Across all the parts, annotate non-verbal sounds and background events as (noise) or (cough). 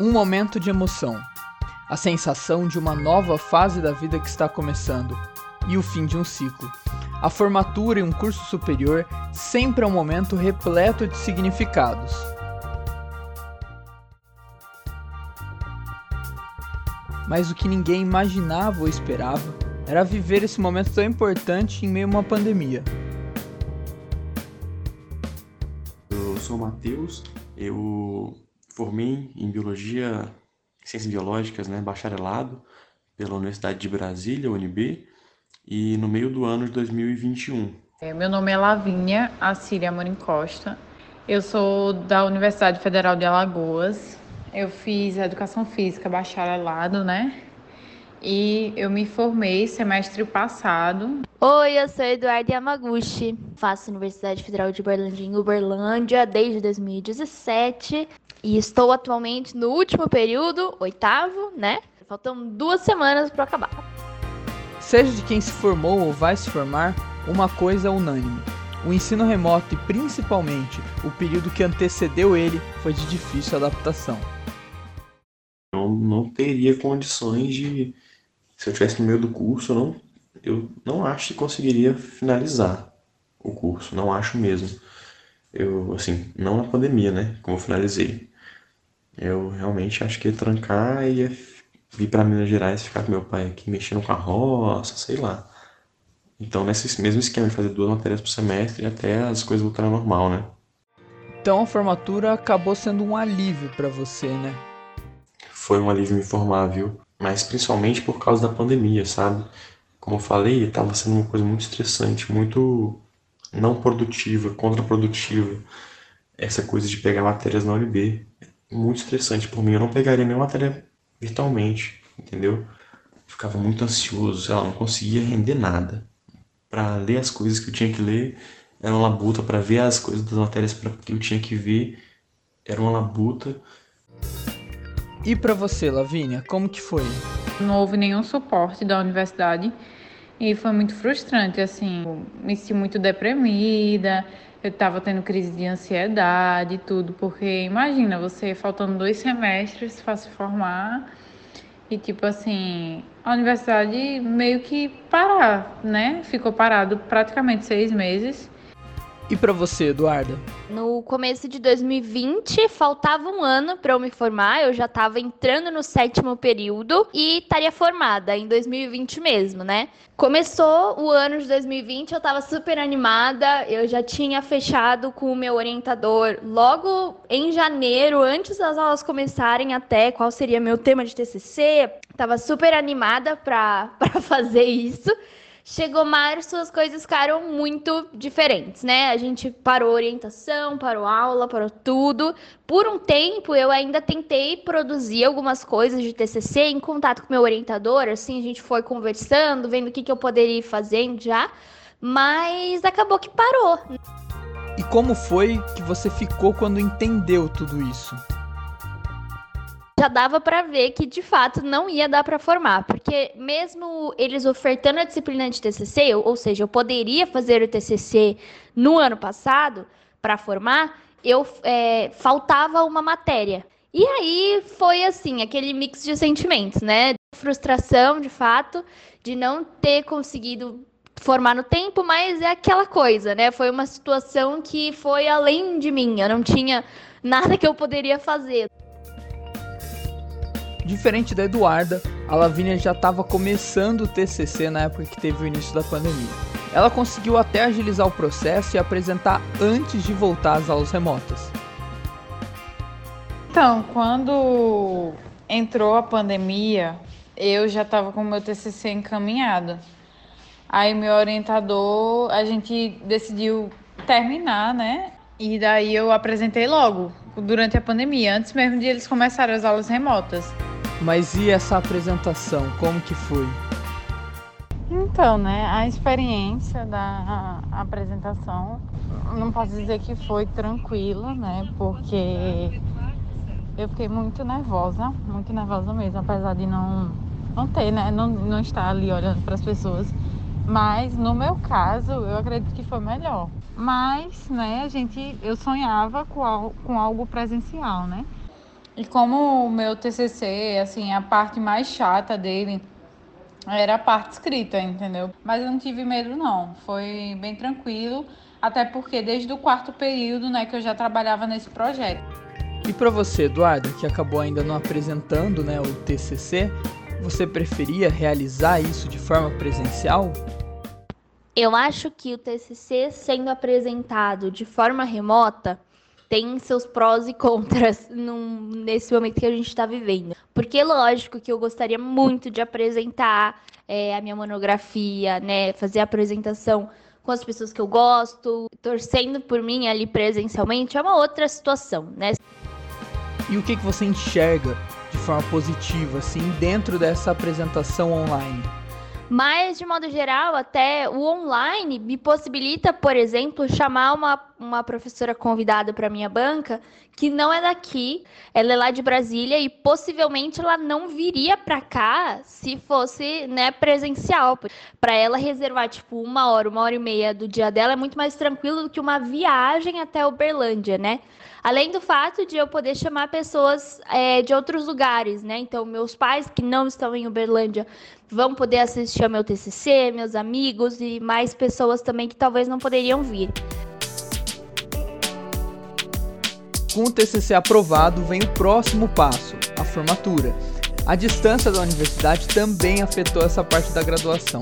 Um momento de emoção, a sensação de uma nova fase da vida que está começando e o fim de um ciclo. A formatura em um curso superior sempre é um momento repleto de significados. Mas o que ninguém imaginava ou esperava era viver esse momento tão importante em meio a uma pandemia. Eu sou o Matheus, eu formei em Biologia, Ciências Biológicas, né, bacharelado, pela Universidade de Brasília, UNB, e no meio do ano de 2021. É, meu nome é Lavínia Assíria Amorim Costa, eu sou da Universidade Federal de Alagoas, eu fiz Educação Física bacharelado, né, e eu me formei semestre passado. Oi, eu sou Eduardo Yamaguchi, faço Universidade Federal de Uberlândia em Uberlândia desde 2017 e estou atualmente no último período, oitavo, né? Faltam duas semanas para acabar. Seja de quem se formou ou vai se formar, uma coisa é unânime. O ensino remoto e principalmente o período que antecedeu ele foi de difícil adaptação. Eu não teria condições de, se eu estivesse no meio do curso, eu não, eu não acho que conseguiria finalizar o curso, não acho mesmo. Eu, assim, não na pandemia, né, como eu finalizei. Eu realmente acho que ia trancar e ia vir para Minas Gerais ficar com meu pai aqui mexendo com a roça, sei lá. Então, nesse mesmo esquema de fazer duas matérias por semestre até as coisas voltarem ao normal, né? Então a formatura acabou sendo um alívio para você, né? Foi um alívio me formar, viu? Mas principalmente por causa da pandemia, sabe? Como eu falei, estava sendo uma coisa muito estressante, muito não produtiva, contraprodutiva. Essa coisa de pegar matérias na UNB. Muito estressante por mim. Eu não pegaria nenhuma matéria virtualmente, entendeu? Ficava muito ansioso, sei lá, não conseguia render nada. Para ler as coisas que eu tinha que ler, era uma labuta. Para ver as coisas das matérias que eu tinha que ver, era uma labuta. E para você, Lavínia, como que foi? Não houve nenhum suporte da universidade e foi muito frustrante, assim, me senti muito deprimida, eu estava tendo crise de ansiedade e tudo, porque imagina, você faltando dois semestres para se formar e, tipo assim, a universidade meio que parar, né? Ficou parado praticamente seis meses. E para você, Eduarda? No começo de 2020, faltava um ano para eu me formar, eu já estava entrando no sétimo período e estaria formada em 2020 mesmo, né? Começou o ano de 2020, eu estava super animada, eu já tinha fechado com o meu orientador logo em janeiro, antes das aulas começarem até, qual seria meu tema de TCC. Tava super animada para (laughs) fazer isso. Chegou março, as coisas ficaram muito diferentes, né? A gente parou orientação, parou aula, parou tudo. Por um tempo, eu ainda tentei produzir algumas coisas de TCC em contato com meu orientador, assim, a gente foi conversando, vendo o que, que eu poderia ir fazendo já, mas acabou que parou. E como foi que você ficou quando entendeu tudo isso? Já dava para ver que de fato não ia dar para formar, porque mesmo eles ofertando a disciplina de TCC, ou, seja, eu poderia fazer o TCC no ano passado para formar, eu é, faltava uma matéria. E aí foi assim, aquele mix de sentimentos, né? Frustração, de fato, de não ter conseguido formar no tempo, mas é aquela coisa, né? Foi uma situação que foi além de mim, eu não tinha nada que eu poderia fazer. Diferente da Eduarda, a Lavínia já estava começando o TCC na época que teve o início da pandemia. Ela conseguiu até agilizar o processo e apresentar antes de voltar às aulas remotas. Então, quando entrou a pandemia, eu já estava com o meu TCC encaminhado. Aí meu orientador, a gente decidiu terminar, né? E daí eu apresentei logo, durante a pandemia, antes mesmo de eles começarem as aulas remotas. Mas e essa apresentação, como que foi? Então, né, a experiência da apresentação, não posso dizer que foi tranquila, né, porque eu fiquei muito nervosa, muito nervosa mesmo, apesar de não, não ter, né, não, não estar ali olhando para as pessoas. Mas no meu caso, eu acredito que foi melhor. Mas, né, a gente, eu sonhava com, com algo presencial, né? E como o meu TCC, assim, a parte mais chata dele era a parte escrita, entendeu? Mas eu não tive medo não, foi bem tranquilo, até porque desde o quarto período, né, que eu já trabalhava nesse projeto. E para você, Eduardo, que acabou ainda não apresentando, né, o TCC, você preferia realizar isso de forma presencial? Eu acho que o TCC sendo apresentado de forma remota tem seus prós e contras num, nesse momento que a gente está vivendo. Porque, lógico, que eu gostaria muito de apresentar é, a minha monografia, né? Fazer a apresentação com as pessoas que eu gosto, torcendo por mim ali presencialmente, é uma outra situação, né? E o que, que você enxerga de forma positiva, assim, dentro dessa apresentação online? Mas, de modo geral, até o online me possibilita, por exemplo, chamar uma, uma professora convidada para minha banca que não é daqui, ela é lá de Brasília e possivelmente ela não viria para cá se fosse né, presencial. Para ela reservar tipo uma hora, uma hora e meia do dia dela é muito mais tranquilo do que uma viagem até Uberlândia, né? Além do fato de eu poder chamar pessoas é, de outros lugares, né? Então, meus pais que não estão em Uberlândia vão poder assistir ao meu TCC, meus amigos e mais pessoas também que talvez não poderiam vir. Com o TCC aprovado, vem o próximo passo, a formatura. A distância da universidade também afetou essa parte da graduação.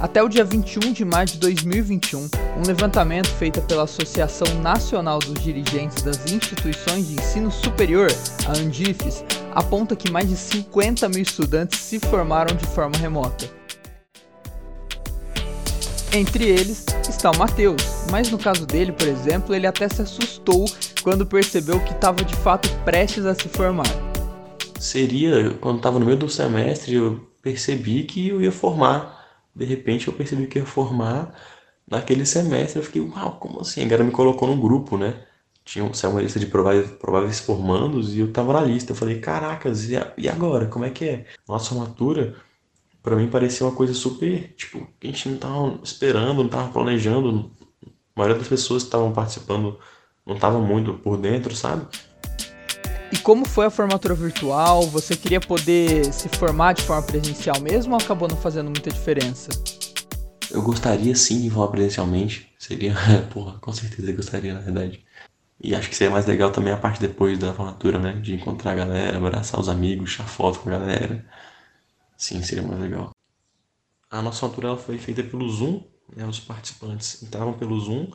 Até o dia 21 de maio de 2021, um levantamento feito pela Associação Nacional dos Dirigentes das Instituições de Ensino Superior, a Andifes, aponta que mais de 50 mil estudantes se formaram de forma remota. Entre eles está o Matheus, mas no caso dele, por exemplo, ele até se assustou quando percebeu que estava de fato prestes a se formar. Seria, quando estava no meio do semestre, eu percebi que eu ia formar de repente eu percebi que ia formar naquele semestre. Eu fiquei, uau, como assim? A galera me colocou num grupo, né? Tinha uma lista de prováveis, prováveis formandos e eu tava na lista. Eu falei, caracas, e agora? Como é que é? Nossa formatura, para mim parecia uma coisa super, tipo, que a gente não tava esperando, não tava planejando. A maioria das pessoas que estavam participando não estavam muito por dentro, sabe? E como foi a formatura virtual? Você queria poder se formar de forma presencial mesmo ou acabou não fazendo muita diferença? Eu gostaria sim de formar presencialmente. Seria, (laughs) porra, com certeza eu gostaria, na verdade. E acho que seria mais legal também a parte depois da formatura, né? De encontrar a galera, abraçar os amigos, tirar foto com a galera. Sim, seria mais legal. A nossa formatura ela foi feita pelo Zoom, né? Os participantes entravam pelo Zoom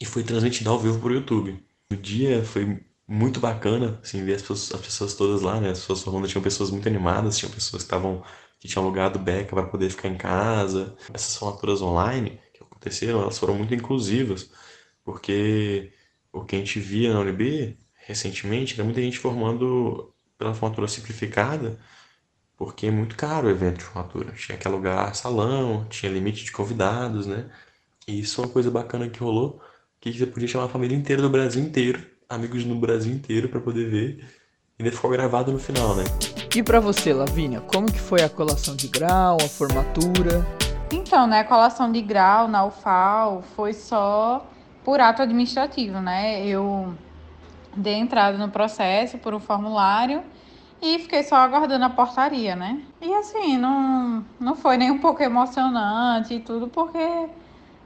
e foi transmitida ao vivo por YouTube. O dia foi muito bacana, assim, ver as pessoas, as pessoas todas lá, né? As pessoas tinham pessoas muito animadas, tinham pessoas que estavam que tinham alugado beca para poder ficar em casa. Essas formaturas online que aconteceram, elas foram muito inclusivas, porque o que a gente via na UNB recentemente era muita gente formando pela formatura simplificada, porque é muito caro o evento de formatura. Tinha que alugar salão, tinha limite de convidados, né? E isso é uma coisa bacana que rolou, que você podia chamar a família inteira do Brasil inteiro amigos no Brasil inteiro para poder ver. E ainda ficou gravado no final, né? E para você, Lavínia, como que foi a colação de grau, a formatura? Então, né, a colação de grau na UFAL foi só por ato administrativo, né? Eu dei entrada no processo por um formulário e fiquei só aguardando a portaria, né? E assim, não, não foi nem um pouco emocionante e tudo, porque,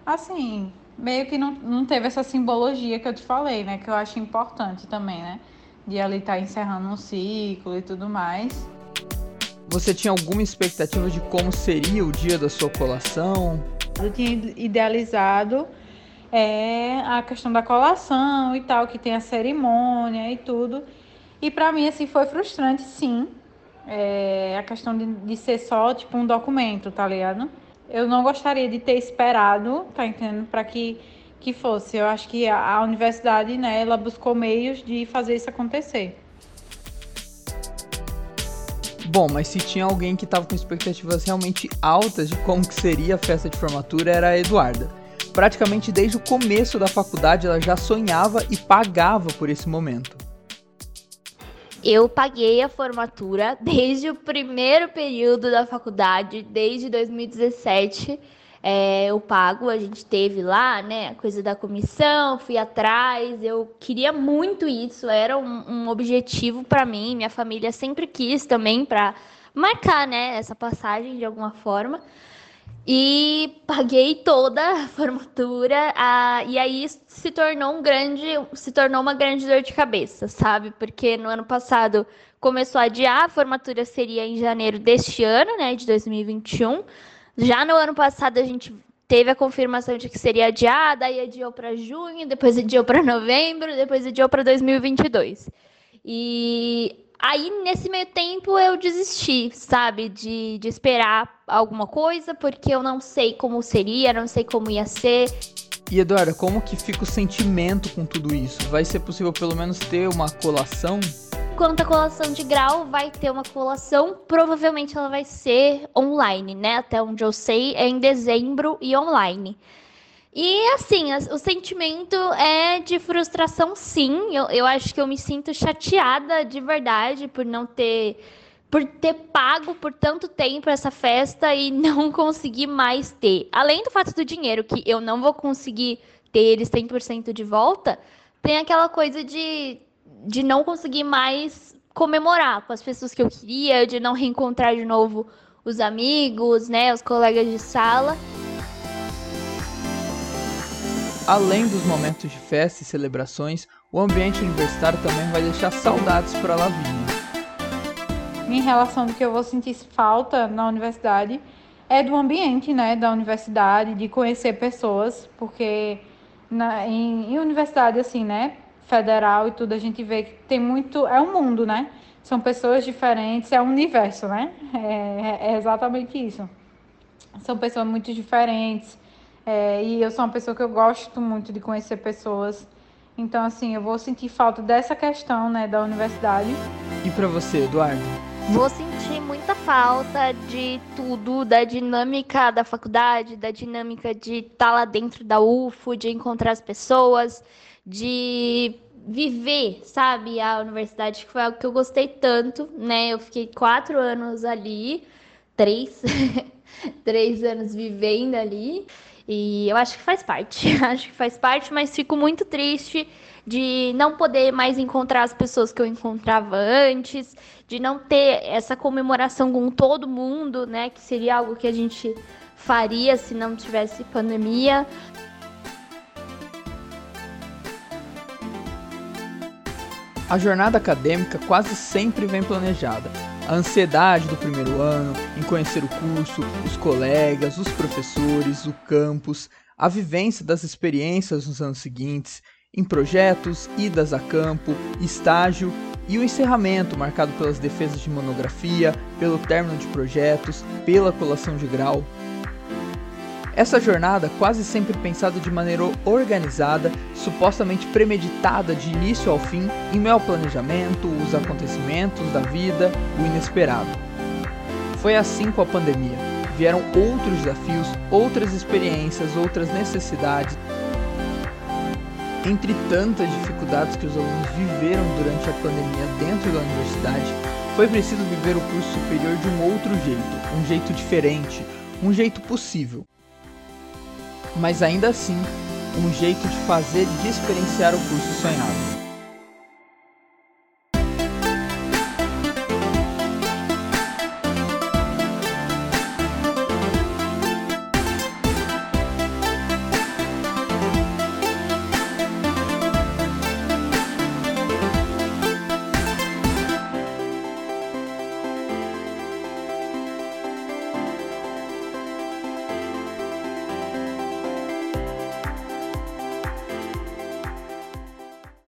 assim, meio que não, não teve essa simbologia que eu te falei, né? Que eu acho importante também, né? De ali estar tá encerrando um ciclo e tudo mais. Você tinha alguma expectativa de como seria o dia da sua colação? Eu tinha idealizado é, a questão da colação e tal, que tem a cerimônia e tudo. E para mim, assim, foi frustrante, sim. É, a questão de, de ser só, tipo, um documento, tá ligado? eu não gostaria de ter esperado, tá entendendo, para que que fosse. Eu acho que a, a universidade, né, ela buscou meios de fazer isso acontecer. Bom, mas se tinha alguém que estava com expectativas realmente altas de como que seria a festa de formatura era a Eduarda. Praticamente desde o começo da faculdade ela já sonhava e pagava por esse momento. Eu paguei a formatura (laughs) desde o primeiro período da faculdade, desde 2017. é, eu pago, a gente teve lá, né, a coisa da comissão, fui atrás, eu queria muito isso, era um, um objetivo para mim, minha família sempre quis também para marcar, né, essa passagem de alguma forma. E paguei toda a formatura, a, e aí se tornou um grande, se tornou uma grande dor de cabeça, sabe? Porque no ano passado começou a adiar, a formatura seria em janeiro deste ano, né, de 2021. Já no ano passado a gente teve a confirmação de que seria adiada, aí adiou para junho, depois adiou para novembro, depois adiou para 2022. E Aí, nesse meio tempo, eu desisti, sabe, de, de esperar alguma coisa, porque eu não sei como seria, não sei como ia ser. E Eduardo, como que fica o sentimento com tudo isso? Vai ser possível pelo menos ter uma colação? Quanto à colação de grau, vai ter uma colação, provavelmente ela vai ser online, né? Até onde eu sei, é em dezembro e online. E assim, o sentimento é de frustração, sim. Eu, eu acho que eu me sinto chateada de verdade por não ter. Por ter pago por tanto tempo essa festa e (laughs) não conseguir mais ter. Além do fato do dinheiro, que eu não vou conseguir ter ele 100% de volta, tem aquela coisa de, de não conseguir mais comemorar com as pessoas que eu queria, de não reencontrar de novo os amigos, né, os colegas de sala. Além dos momentos de festa e celebrações, o ambiente universitário também vai deixar saudades para Lavínia. Em relação do que eu vou sentir falta na universidade, é do ambiente, né, da universidade, de conhecer pessoas, porque na, em, em universidade, assim, né, federal e tudo, a gente vê que tem muito, é um mundo, né, são pessoas diferentes, é um universo, né, é, é exatamente isso. São pessoas muito diferentes, é, e eu sou uma pessoa que eu gosto muito de conhecer pessoas. Então, assim, eu vou sentir falta dessa questão, né, da universidade. E para você, Eduardo? Vou sentir muita falta de tudo, da dinâmica da faculdade, da dinâmica de estar tá lá dentro da UFO, de encontrar as pessoas, de viver, sabe, a universidade, que foi algo que eu gostei tanto, né? Eu fiquei quatro anos ali, três, (laughs) três anos vivendo ali. E eu acho que faz parte, (laughs) acho que faz parte, mas fico muito triste de não poder mais encontrar as pessoas que eu encontrava antes, de não ter essa comemoração com todo mundo, né, que seria algo que a gente faria se não tivesse pandemia. A jornada acadêmica quase sempre vem planejada a ansiedade do primeiro ano em conhecer o curso, os colegas, os professores, o campus, a vivência das experiências nos anos seguintes, em projetos, idas a campo, estágio e o encerramento marcado pelas defesas de monografia, pelo término de projetos, pela colação de grau. Essa jornada, quase sempre pensada de maneira organizada, supostamente premeditada de início ao fim, em ao planejamento, os acontecimentos da vida, o inesperado. Foi assim com a pandemia. Vieram outros desafios, outras experiências, outras necessidades. Entre tantas dificuldades que os alunos viveram durante a pandemia dentro da universidade, foi preciso viver o curso superior de um outro jeito, um jeito diferente, um jeito possível mas ainda assim um jeito de fazer de experienciar o curso sonhado.